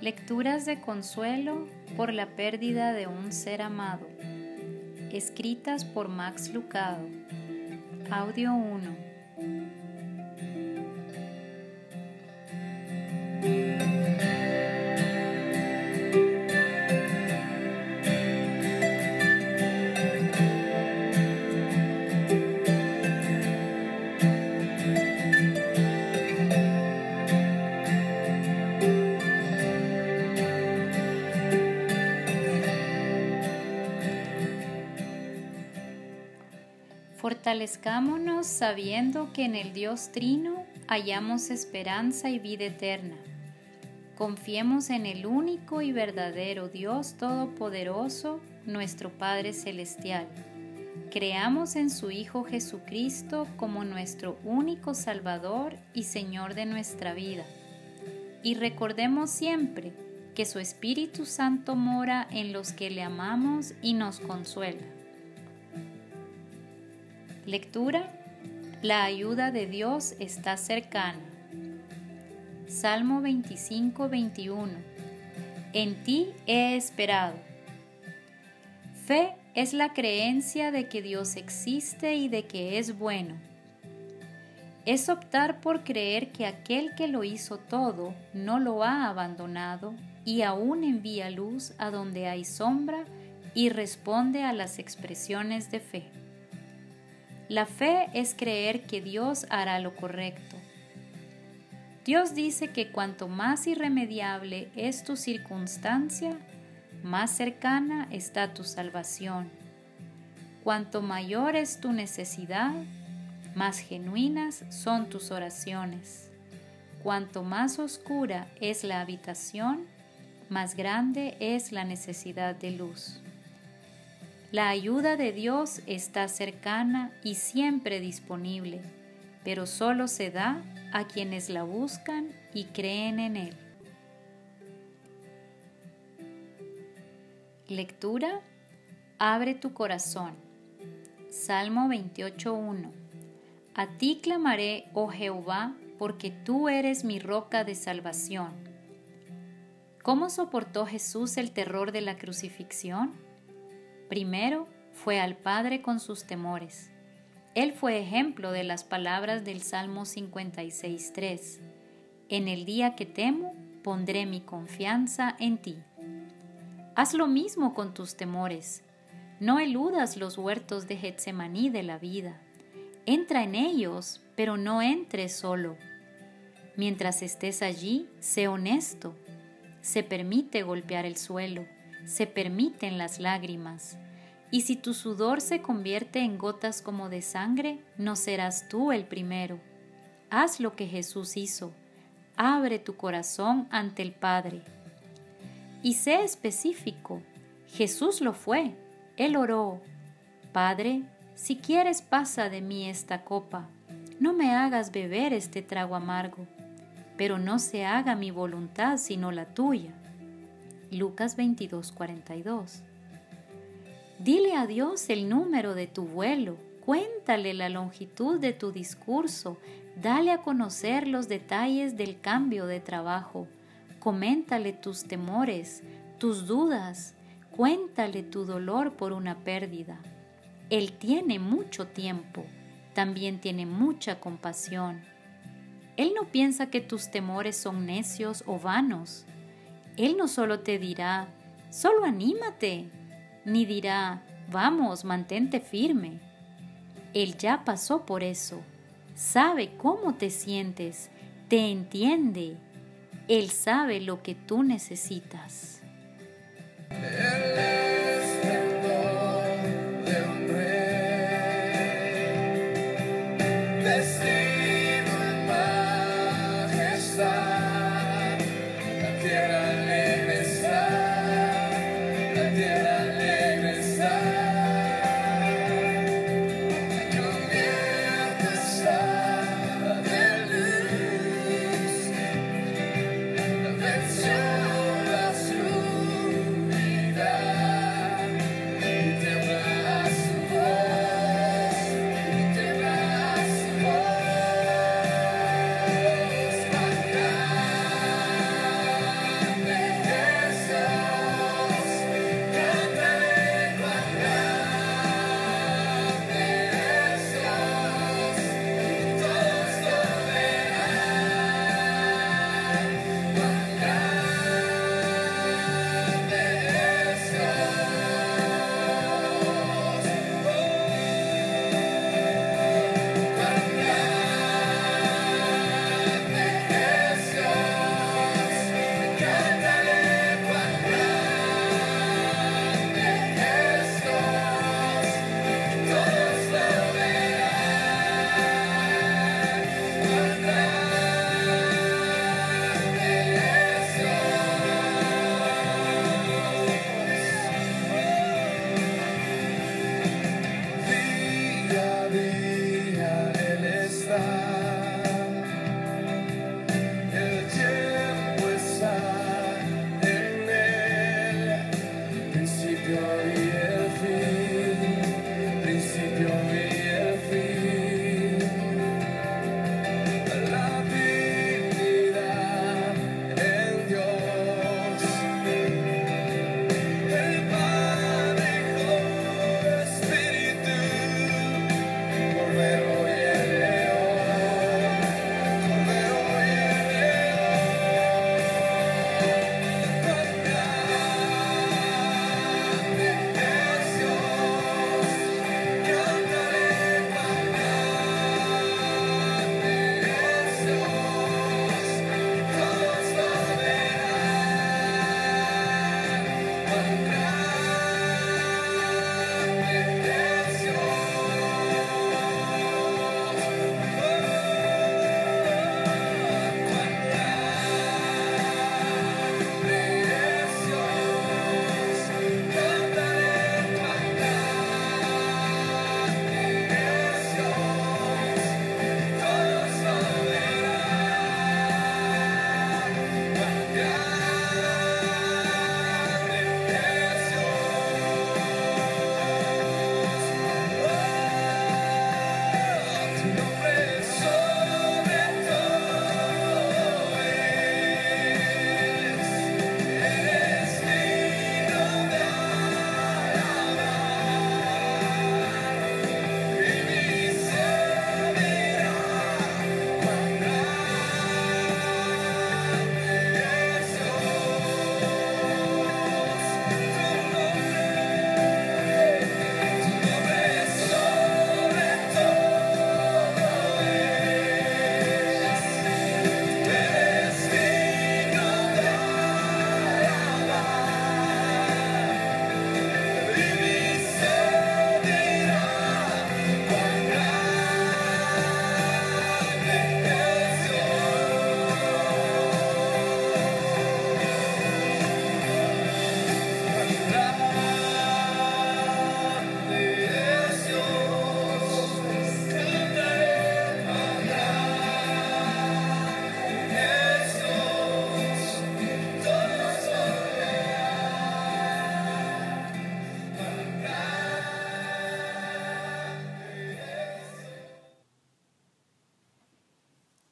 Lecturas de consuelo por la pérdida de un ser amado. Escritas por Max Lucado. Audio 1. Fortalezcámonos sabiendo que en el Dios Trino hallamos esperanza y vida eterna. Confiemos en el único y verdadero Dios Todopoderoso, nuestro Padre Celestial. Creamos en su Hijo Jesucristo como nuestro único Salvador y Señor de nuestra vida. Y recordemos siempre que su Espíritu Santo mora en los que le amamos y nos consuela. Lectura. La ayuda de Dios está cercana. Salmo 25, 21. En ti he esperado. Fe es la creencia de que Dios existe y de que es bueno. Es optar por creer que aquel que lo hizo todo no lo ha abandonado y aún envía luz a donde hay sombra y responde a las expresiones de fe. La fe es creer que Dios hará lo correcto. Dios dice que cuanto más irremediable es tu circunstancia, más cercana está tu salvación. Cuanto mayor es tu necesidad, más genuinas son tus oraciones. Cuanto más oscura es la habitación, más grande es la necesidad de luz. La ayuda de Dios está cercana y siempre disponible, pero solo se da a quienes la buscan y creen en Él. Lectura. Abre tu corazón. Salmo 28.1. A ti clamaré, oh Jehová, porque tú eres mi roca de salvación. ¿Cómo soportó Jesús el terror de la crucifixión? Primero fue al Padre con sus temores. Él fue ejemplo de las palabras del Salmo 56.3. En el día que temo, pondré mi confianza en ti. Haz lo mismo con tus temores. No eludas los huertos de Getsemaní de la vida. Entra en ellos, pero no entres solo. Mientras estés allí, sé honesto. Se permite golpear el suelo se permiten las lágrimas. Y si tu sudor se convierte en gotas como de sangre, no serás tú el primero. Haz lo que Jesús hizo. Abre tu corazón ante el Padre. Y sé específico. Jesús lo fue. Él oró. Padre, si quieres pasa de mí esta copa. No me hagas beber este trago amargo, pero no se haga mi voluntad sino la tuya. Lucas 22, 42. Dile a Dios el número de tu vuelo, cuéntale la longitud de tu discurso, dale a conocer los detalles del cambio de trabajo, coméntale tus temores, tus dudas, cuéntale tu dolor por una pérdida. Él tiene mucho tiempo, también tiene mucha compasión. Él no piensa que tus temores son necios o vanos. Él no solo te dirá, solo anímate, ni dirá, vamos, mantente firme. Él ya pasó por eso, sabe cómo te sientes, te entiende. Él sabe lo que tú necesitas.